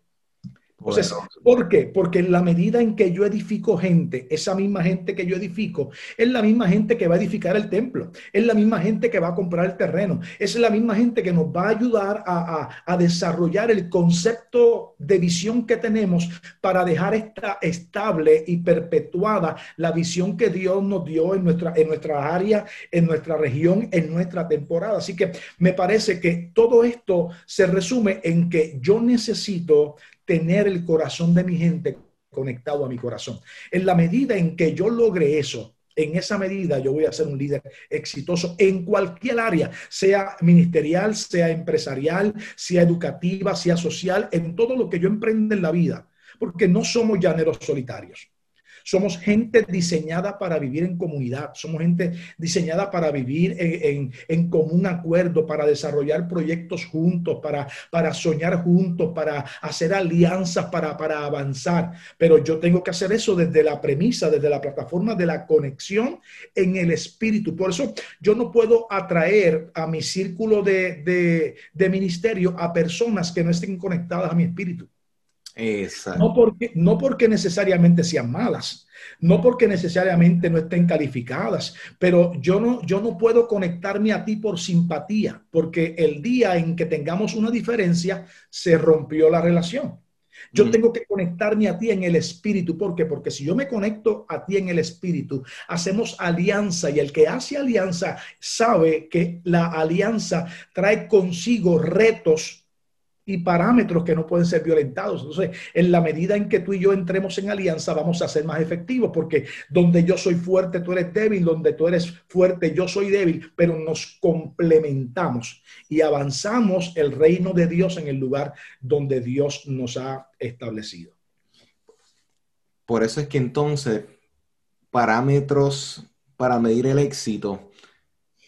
Entonces, ¿por qué? Porque en la medida en que yo edifico gente, esa misma gente que yo edifico, es la misma gente que va a edificar el templo, es la misma gente que va a comprar el terreno, es la misma gente que nos va a ayudar a, desarrollar el concepto de visión que tenemos para dejar esta estable y perpetuada la visión que Dios nos dio en nuestra, en nuestra área, en nuestra región, en nuestra temporada. Así que me parece que todo esto se resume en que yo necesito tener el corazón de mi gente conectado a mi corazón. En la medida en que yo logre eso, en esa medida yo voy a ser un líder exitoso en cualquier área, sea ministerial, sea empresarial, sea educativa, sea social, en todo lo que yo emprenda en la vida, porque no somos llaneros solitarios. Somos gente diseñada para vivir en comunidad, somos gente diseñada para vivir en, común acuerdo, para desarrollar proyectos juntos, para, para soñar juntos, para hacer alianzas, para, para avanzar. Pero yo tengo que hacer eso desde la premisa, desde la plataforma de la conexión en el espíritu. Por eso yo no puedo atraer a mi círculo de, de ministerio a personas que no estén conectadas a mi espíritu. No porque, no porque necesariamente sean malas, no porque necesariamente no estén calificadas, pero yo no, yo no puedo conectarme a ti por simpatía, porque el día en que tengamos una diferencia, se rompió la relación. Yo mm. tengo que conectarme a ti en el espíritu. ¿Por qué? Porque si yo me conecto a ti en el espíritu, hacemos alianza y el que hace alianza sabe que la alianza trae consigo retos y parámetros que no pueden ser violentados. Entonces, en la medida en que tú y yo entremos en alianza, vamos a ser más efectivos, porque donde yo soy fuerte, tú eres débil, donde tú eres fuerte, yo soy débil, pero nos complementamos y avanzamos el reino de Dios en el lugar donde Dios nos ha establecido. Por eso es que entonces, parámetros para medir el éxito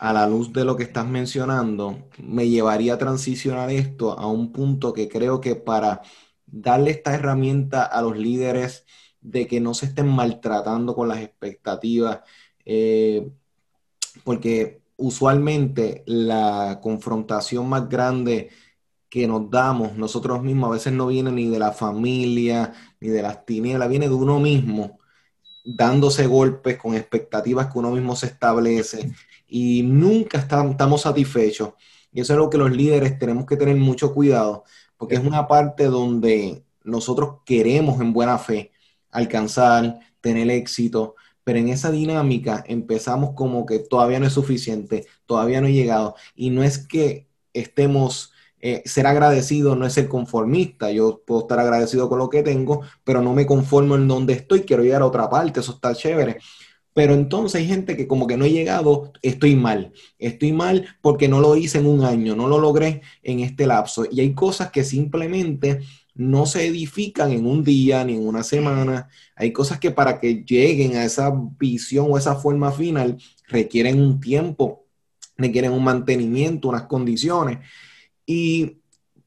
a la luz de lo que estás mencionando, me llevaría a transicionar esto a un punto que creo que para darle esta herramienta a los líderes de que no se estén maltratando con las expectativas, eh, porque usualmente la confrontación más grande que nos damos nosotros mismos a veces no viene ni de la familia, ni de las tinieblas, viene de uno mismo, dándose golpes con expectativas que uno mismo se establece y nunca estamos satisfechos. Y eso es lo que los líderes tenemos que tener mucho cuidado, porque es una parte donde nosotros queremos en buena fe alcanzar, tener éxito, pero en esa dinámica empezamos como que todavía no es suficiente, todavía no he llegado. Y no es que estemos, eh, ser agradecido no es ser conformista, yo puedo estar agradecido con lo que tengo, pero no me conformo en donde estoy, quiero llegar a otra parte, eso está chévere. Pero entonces hay gente que como que no he llegado, estoy mal. Estoy mal porque no lo hice en un año, no lo logré en este lapso. Y hay cosas que simplemente no se edifican en un día ni en una semana. Hay cosas que para que lleguen a esa visión o esa forma final requieren un tiempo, requieren un mantenimiento, unas condiciones. Y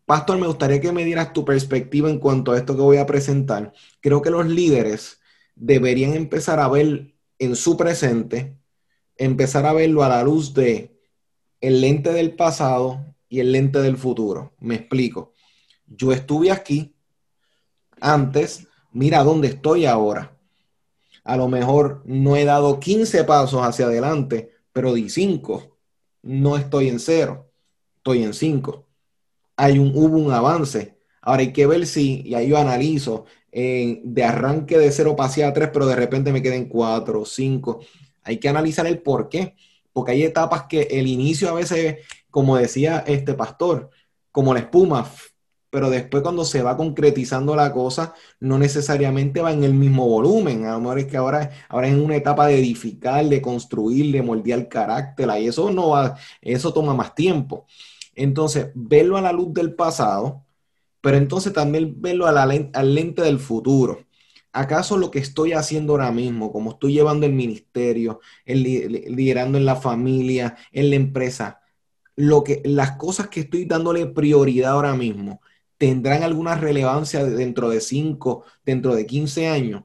Pastor, me gustaría que me dieras tu perspectiva en cuanto a esto que voy a presentar. Creo que los líderes deberían empezar a ver en su presente, empezar a verlo a la luz de el lente del pasado y el lente del futuro. Me explico. Yo estuve aquí antes, mira dónde estoy ahora. A lo mejor no he dado 15 pasos hacia adelante, pero di 5. No estoy en cero, estoy en 5. Hay un, hubo un avance. Ahora hay que ver si, y ahí yo analizo, de arranque de cero pasé a 3, pero de repente me queden 4, 5. Hay que analizar el por qué, porque hay etapas que el inicio a veces, como decía este pastor, como la espuma, pero después cuando se va concretizando la cosa, no necesariamente va en el mismo volumen. A lo mejor es que ahora, ahora es en una etapa de edificar, de construir, de moldear carácter, y eso no va, eso toma más tiempo. Entonces, verlo a la luz del pasado, pero entonces también verlo a la al lente del futuro. ¿Acaso lo que estoy haciendo ahora mismo, como estoy llevando el ministerio, el, liderando en la familia, en la empresa, lo que, las cosas que estoy dándole prioridad ahora mismo, tendrán alguna relevancia dentro de 5, dentro de 15 años.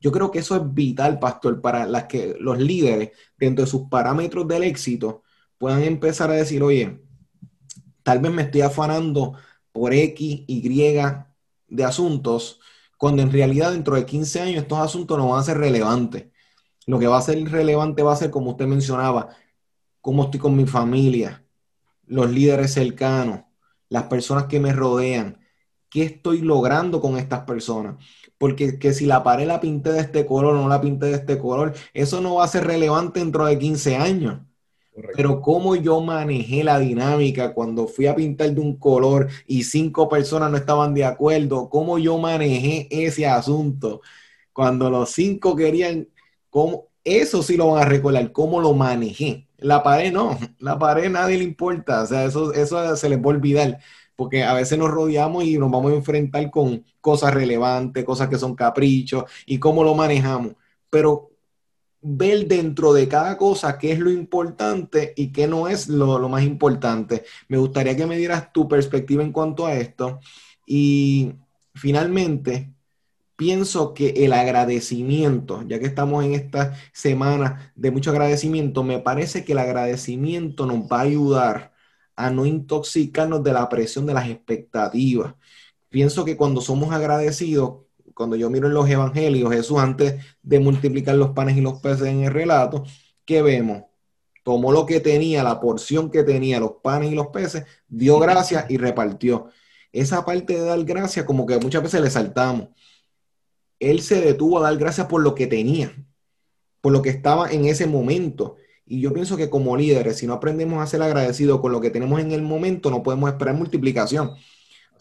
Yo creo que eso es vital, pastor, para las que los líderes, dentro de sus parámetros del éxito, puedan empezar a decir, oye, tal vez me estoy afanando por X, Y de asuntos, cuando en realidad dentro de 15 años estos asuntos no van a ser relevantes. Lo que va a ser relevante va a ser, como usted mencionaba, cómo estoy con mi familia, los líderes cercanos, las personas que me rodean, qué estoy logrando con estas personas. Porque que si la pared la pinté de este color o no la pinté de este color, eso no va a ser relevante dentro de 15 años. Pero cómo yo manejé la dinámica cuando fui a pintar de un color y cinco personas no estaban de acuerdo, cómo yo manejé ese asunto cuando los cinco querían, cómo, eso sí lo van a recordar, cómo lo manejé. La pared no, la pared nadie le importa, o sea, eso, eso se les va a olvidar, porque a veces nos rodeamos y nos vamos a enfrentar con cosas relevantes, cosas que son caprichos y cómo lo manejamos. Pero ver dentro de cada cosa qué es lo importante y qué no es lo, más importante. Me gustaría que me dieras tu perspectiva en cuanto a esto. Y finalmente, pienso que el agradecimiento, ya que estamos en esta semana de mucho agradecimiento, me parece que el agradecimiento nos va a ayudar a no intoxicarnos de la presión de las expectativas. Pienso que cuando somos agradecidos, cuando yo miro en los evangelios, Jesús antes de multiplicar los panes y los peces en el relato, ¿qué vemos? Tomó lo que tenía, la porción que tenía, los panes y los peces, dio gracias y repartió. Esa parte de dar gracias como que muchas veces le saltamos él se detuvo a dar gracias por lo que tenía, por lo que estaba en ese momento. Y yo pienso que como líderes, si no aprendemos a ser agradecidos con lo que tenemos en el momento, no podemos esperar multiplicación.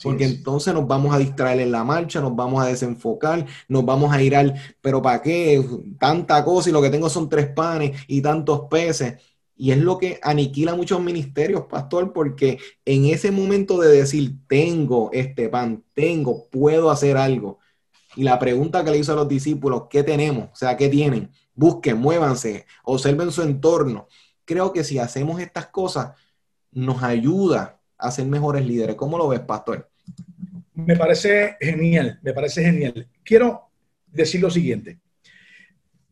Porque entonces nos vamos a distraer en la marcha, nos vamos a desenfocar, nos vamos a ir al, pero ¿para qué? Tanta cosa y lo que tengo son tres panes y tantos peces. Y es lo que aniquila muchos ministerios, pastor, porque en ese momento de decir, tengo este pan, tengo, puedo hacer algo, y la pregunta que le hizo a los discípulos, ¿qué tenemos? O sea, ¿qué tienen? Busquen, muévanse, observen su entorno. Creo que si hacemos estas cosas, nos ayuda a ser mejores líderes. ¿Cómo lo ves, pastor? Me parece genial, me parece genial. Quiero decir lo siguiente.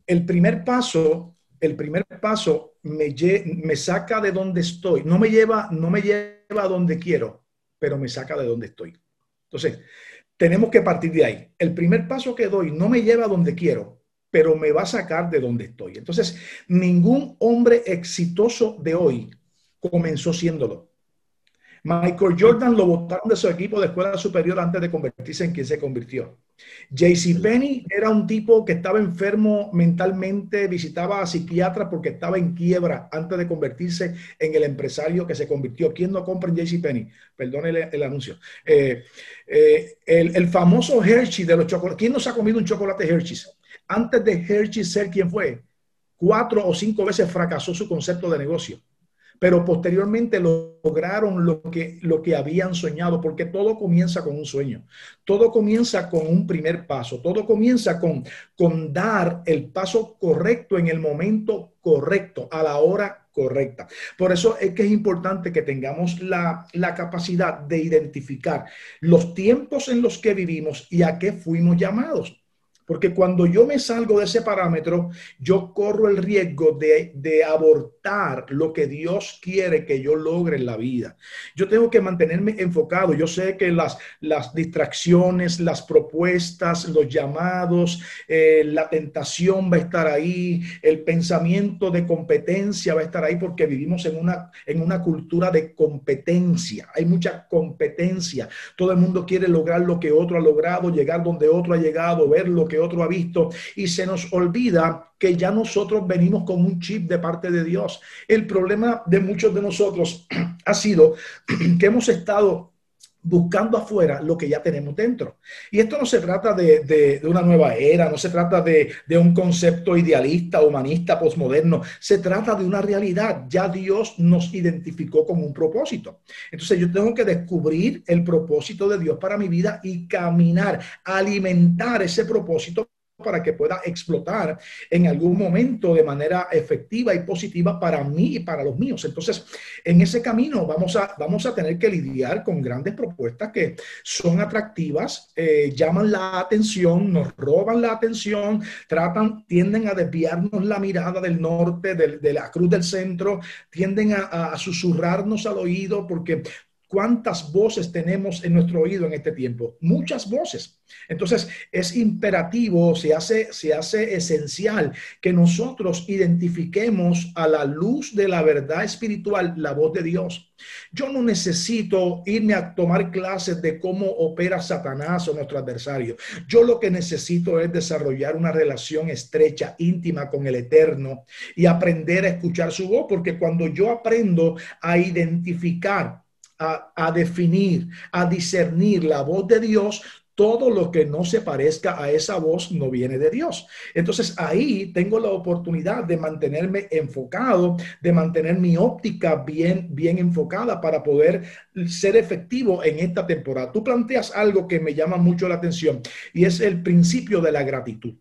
El primer paso, el primer paso me, saca de donde estoy. No me lleva, no me lleva a donde quiero, pero me saca de donde estoy. Entonces, tenemos que partir de ahí. El primer paso que doy no me lleva a donde quiero, pero me va a sacar de donde estoy. Entonces, ningún hombre exitoso de hoy comenzó siéndolo. Michael Jordan lo votaron de su equipo de escuela superior antes de convertirse en quien se convirtió. JC Penny era un tipo que estaba enfermo mentalmente, visitaba a psiquiatras porque estaba en quiebra antes de convertirse en el empresario que se convirtió. ¿Quién no compra en JC Penny? Perdone el, anuncio. Eh, eh, el, famoso Hershey de los chocolates. ¿Quién no se ha comido un chocolate Hershey? Antes de Hershey ser quien fue, cuatro o cinco veces fracasó su concepto de negocio pero posteriormente lograron lo que, lo que habían soñado, porque todo comienza con un sueño, todo comienza con un primer paso, todo comienza con, con dar el paso correcto en el momento correcto, a la hora correcta. Por eso es que es importante que tengamos la, la capacidad de identificar los tiempos en los que vivimos y a qué fuimos llamados. Porque cuando yo me salgo de ese parámetro, yo corro el riesgo de, abortar lo que Dios quiere que yo logre en la vida. Yo tengo que mantenerme enfocado. Yo sé que las, las distracciones, las propuestas, los llamados, eh, la tentación va a estar ahí, el pensamiento de competencia va a estar ahí porque vivimos en una, en una cultura de competencia. Hay mucha competencia. Todo el mundo quiere lograr lo que otro ha logrado, llegar donde otro ha llegado, ver lo que otro ha visto y se nos olvida que ya nosotros venimos con un chip de parte de Dios. El problema de muchos de nosotros ha sido que hemos estado buscando afuera lo que ya tenemos dentro. Y esto no se trata de, una nueva era, no se trata de, de, un concepto idealista, humanista, posmoderno, se trata de una realidad. Ya Dios nos identificó con un propósito. Entonces yo tengo que descubrir el propósito de Dios para mi vida y caminar, alimentar ese propósito para que pueda explotar en algún momento de manera efectiva y positiva para mí y para los míos. Entonces, en ese camino vamos a, vamos a tener que lidiar con grandes propuestas que son atractivas, eh, llaman la atención, nos roban la atención, tratan, tienden a desviarnos la mirada del norte, de la cruz del centro, tienden a susurrarnos al oído porque ¿Cuántas voces tenemos en nuestro oído en este tiempo? Muchas voces. Entonces, es imperativo, se hace, se hace esencial que nosotros identifiquemos a la luz de la verdad espiritual la voz de Dios. Yo no necesito irme a tomar clases de cómo opera Satanás o nuestro adversario. Yo lo que necesito es desarrollar una relación estrecha, íntima con el Eterno y aprender a escuchar su voz, porque cuando yo aprendo a identificar a, definir, a discernir la voz de Dios, todo lo que no se parezca a esa voz no viene de Dios. Entonces ahí tengo la oportunidad de mantenerme enfocado, de mantener mi óptica bien, bien enfocada para poder ser efectivo en esta temporada. Tú planteas algo que me llama mucho la atención y es el principio de la gratitud.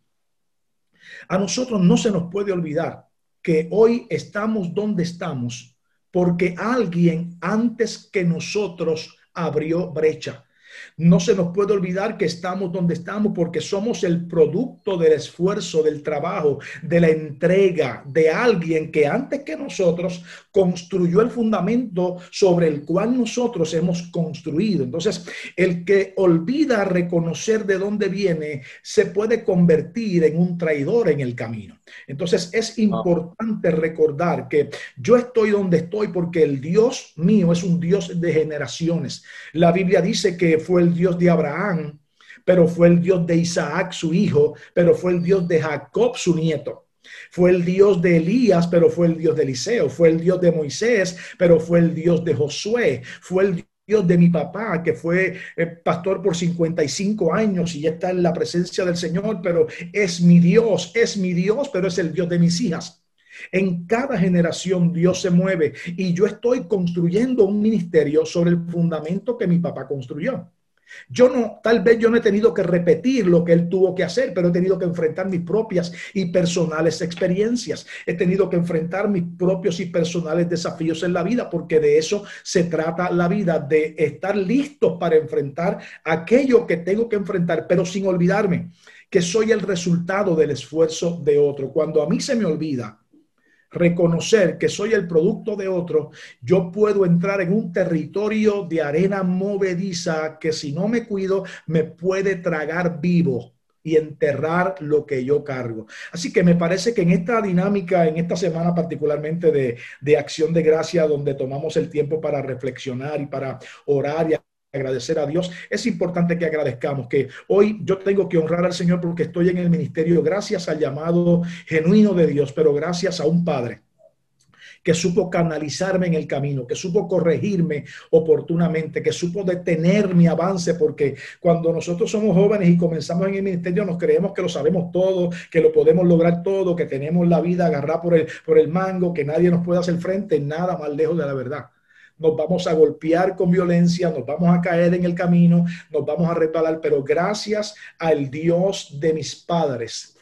A nosotros no se nos puede olvidar que hoy estamos donde estamos porque alguien antes que nosotros abrió brecha. No se nos puede olvidar que estamos donde estamos porque somos el producto del esfuerzo, del trabajo, de la entrega de alguien que antes que nosotros construyó el fundamento sobre el cual nosotros hemos construido. Entonces, el que olvida reconocer de dónde viene se puede convertir en un traidor en el camino. Entonces, es importante recordar que yo estoy donde estoy porque el Dios mío es un Dios de generaciones. La Biblia dice que fue el Dios de Abraham, pero fue el Dios de Isaac, su hijo, pero fue el Dios de Jacob, su nieto. Fue el Dios de Elías, pero fue el Dios de Eliseo. Fue el Dios de Moisés, pero fue el Dios de Josué. Fue el Dios de mi papá, que fue eh, pastor por 55 años y ya está en la presencia del Señor, pero es mi Dios, es mi Dios, pero es el Dios de mis hijas. En cada generación Dios se mueve y yo estoy construyendo un ministerio sobre el fundamento que mi papá construyó. Yo no, tal vez yo no he tenido que repetir lo que él tuvo que hacer, pero he tenido que enfrentar mis propias y personales experiencias. He tenido que enfrentar mis propios y personales desafíos en la vida, porque de eso se trata la vida, de estar listos para enfrentar aquello que tengo que enfrentar, pero sin olvidarme que soy el resultado del esfuerzo de otro. Cuando a mí se me olvida reconocer que soy el producto de otro, yo puedo entrar en un territorio de arena movediza que si no me cuido me puede tragar vivo y enterrar lo que yo cargo. Así que me parece que en esta dinámica, en esta semana particularmente de, de acción de gracia, donde tomamos el tiempo para reflexionar y para orar y agradecer a Dios, es importante que agradezcamos que hoy yo tengo que honrar al Señor porque estoy en el ministerio gracias al llamado genuino de Dios, pero gracias a un Padre que supo canalizarme en el camino, que supo corregirme oportunamente, que supo detener mi avance, porque cuando nosotros somos jóvenes y comenzamos en el ministerio nos creemos que lo sabemos todo, que lo podemos lograr todo, que tenemos la vida agarrada por el, por el mango, que nadie nos puede hacer frente, nada más lejos de la verdad nos vamos a golpear con violencia, nos vamos a caer en el camino, nos vamos a resbalar, pero gracias al Dios de mis padres,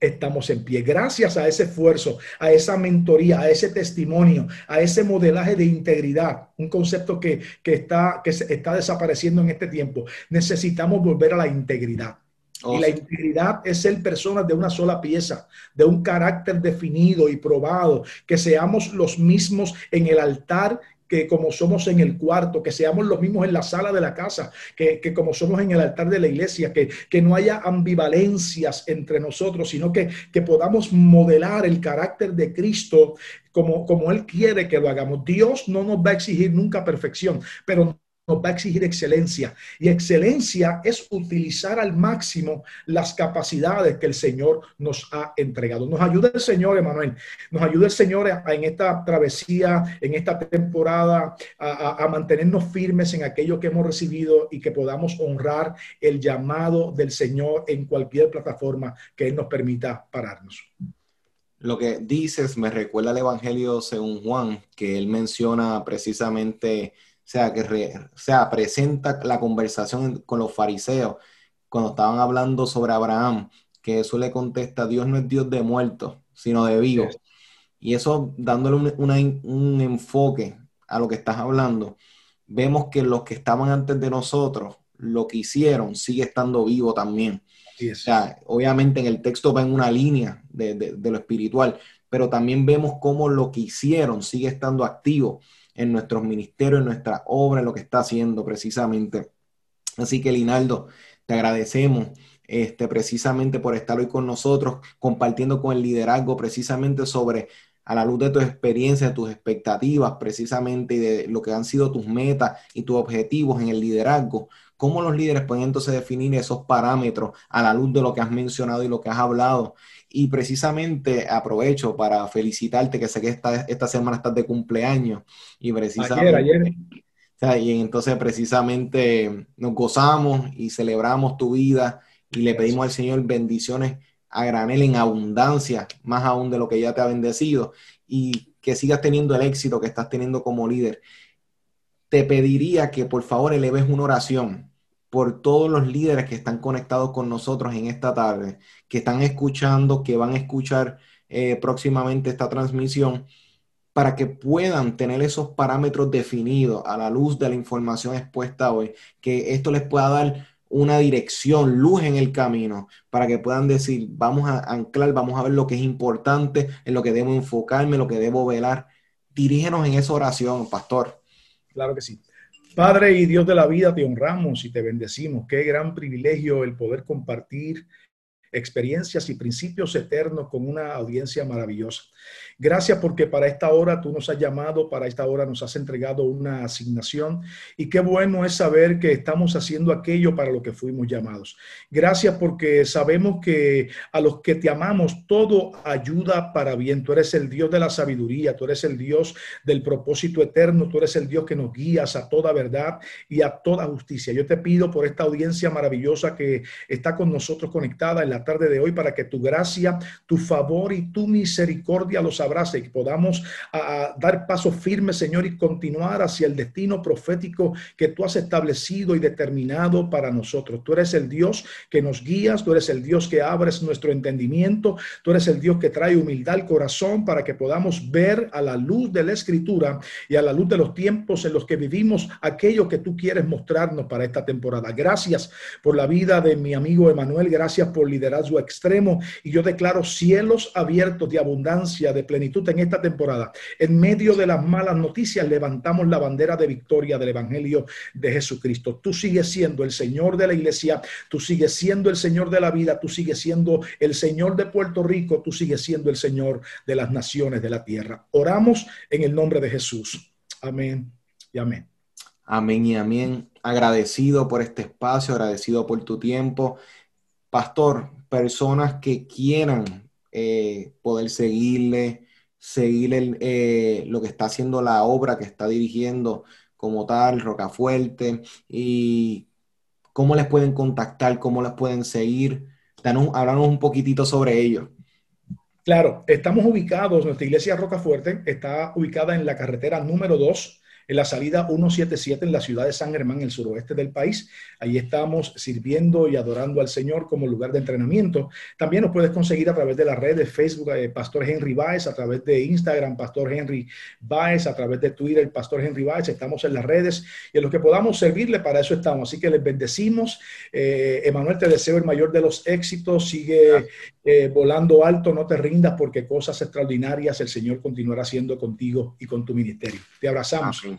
estamos en pie. Gracias a ese esfuerzo, a esa mentoría, a ese testimonio, a ese modelaje de integridad, un concepto que, está, que está desapareciendo en este tiempo. Necesitamos volver a la integridad. Y la integridad es ser personas de una sola pieza, de un carácter definido y probado, que seamos los mismos en el altar que como somos en el cuarto, que seamos los mismos en la sala de la casa, que, como somos en el altar de la iglesia, que, que no haya ambivalencias entre nosotros, sino que, que podamos modelar el carácter de Cristo como, como Él quiere que lo hagamos. Dios no nos va a exigir nunca perfección, pero nos va a exigir excelencia. Y excelencia es utilizar al máximo las capacidades que el Señor nos ha entregado. Nos ayuda el Señor, Emanuel. Nos ayuda el Señor en esta travesía, en esta temporada, a, mantenernos firmes en aquello que hemos recibido y que podamos honrar el llamado del Señor en cualquier plataforma que Él nos permita pararnos. Lo que dices me recuerda al Evangelio según Juan, que él menciona precisamente sea, que sea, presenta la conversación con los fariseos cuando estaban hablando sobre Abraham, que eso le contesta, Dios no es Dios de muertos, sino de vivos. Y eso dándole un, enfoque a lo que estás hablando, vemos que los que estaban antes de nosotros, lo que hicieron, sigue estando vivo también. O sea, obviamente en el texto va en una línea de, de, lo espiritual, pero también vemos cómo lo que hicieron sigue estando activo en nuestros ministerios, en nuestra obra, en lo que está haciendo precisamente. Así que, Linaldo, te agradecemos este, precisamente por estar hoy con nosotros, compartiendo con el liderazgo precisamente sobre a la luz de tu experiencia, de tus expectativas, precisamente, y de lo que han sido tus metas y tus objetivos en el liderazgo, ¿cómo los líderes pueden entonces definir esos parámetros a la luz de lo que has mencionado y lo que has hablado? Y precisamente aprovecho para felicitarte, que sé que esta, esta semana estás de cumpleaños. Y precisamente. Ayer, ayer. y entonces precisamente nos gozamos y celebramos tu vida y le pedimos al Señor bendiciones a granel en abundancia, más aún de lo que ya te ha bendecido, y que sigas teniendo el éxito que estás teniendo como líder. Te pediría que por favor eleves una oración por todos los líderes que están conectados con nosotros en esta tarde, que están escuchando, que van a escuchar eh, próximamente esta transmisión, para que puedan tener esos parámetros definidos a la luz de la información expuesta hoy, que esto les pueda dar una dirección, luz en el camino, para que puedan decir, vamos a anclar, vamos a ver lo que es importante, en lo que debo enfocarme, lo que debo velar. Dirígenos en esa oración, pastor. Claro que sí. Padre y Dios de la vida, te honramos y te bendecimos. Qué gran privilegio el poder compartir experiencias y principios eternos con una audiencia maravillosa. Gracias porque para esta hora tú nos has llamado, para esta hora nos has entregado una asignación y qué bueno es saber que estamos haciendo aquello para lo que fuimos llamados. Gracias porque sabemos que a los que te amamos todo ayuda para bien. Tú eres el Dios de la sabiduría, tú eres el Dios del propósito eterno, tú eres el Dios que nos guías a toda verdad y a toda justicia. Yo te pido por esta audiencia maravillosa que está con nosotros conectada en la tarde de hoy para que tu gracia, tu favor y tu misericordia los abrace y que podamos dar paso firme, Señor, y continuar hacia el destino profético que tú has establecido y determinado para nosotros. Tú eres el Dios que nos guías, tú eres el Dios que abres nuestro entendimiento, tú eres el Dios que trae humildad al corazón para que podamos ver a la luz de la escritura y a la luz de los tiempos en los que vivimos aquello que tú quieres mostrarnos para esta temporada. Gracias por la vida de mi amigo Emanuel, gracias por liderazgo extremo y yo declaro cielos abiertos de abundancia, de plenitud en esta temporada. En medio de las malas noticias levantamos la bandera de victoria del Evangelio de Jesucristo. Tú sigues siendo el Señor de la iglesia, tú sigues siendo el Señor de la vida, tú sigues siendo el Señor de Puerto Rico, tú sigues siendo el Señor de las naciones de la tierra. Oramos en el nombre de Jesús. Amén y amén. Amén y amén. Agradecido por este espacio, agradecido por tu tiempo. Pastor, personas que quieran eh, poder seguirle, seguir eh, lo que está haciendo la obra que está dirigiendo como tal, Rocafuerte, y cómo les pueden contactar, cómo les pueden seguir. Danos, háblanos un poquitito sobre ello. Claro, estamos ubicados, nuestra iglesia Rocafuerte está ubicada en la carretera número 2 en la salida 177 en la ciudad de San Germán, en el suroeste del país. Ahí estamos sirviendo y adorando al Señor como lugar de entrenamiento. También nos puedes conseguir a través de la red de Facebook, eh, Pastor Henry Baez, a través de Instagram, Pastor Henry Baez, a través de Twitter, Pastor Henry Baez. Estamos en las redes y en los que podamos servirle, para eso estamos. Así que les bendecimos. Eh, Emanuel, te deseo el mayor de los éxitos. Sigue eh, volando alto, no te rindas porque cosas extraordinarias el Señor continuará haciendo contigo y con tu ministerio. Te abrazamos.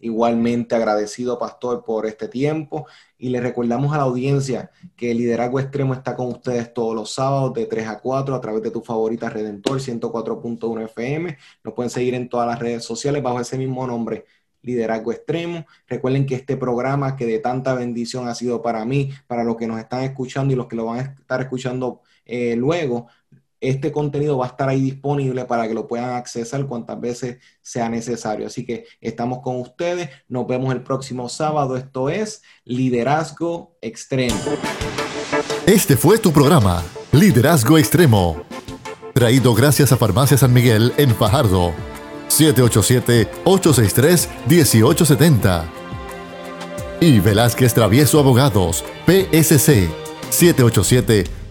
Igualmente agradecido, pastor, por este tiempo y le recordamos a la audiencia que el Liderazgo Extremo está con ustedes todos los sábados de 3 a 4 a través de tu favorita Redentor 104.1 FM. Nos pueden seguir en todas las redes sociales bajo ese mismo nombre, Liderazgo Extremo. Recuerden que este programa que de tanta bendición ha sido para mí, para los que nos están escuchando y los que lo van a estar escuchando eh, luego, este contenido va a estar ahí disponible para que lo puedan accesar cuantas veces sea necesario. Así que estamos con ustedes. Nos vemos el próximo sábado. Esto es Liderazgo Extremo. Este fue tu programa, Liderazgo Extremo. Traído gracias a Farmacia San Miguel en Fajardo. 787-863-1870. Y Velázquez Travieso Abogados, PSC. 787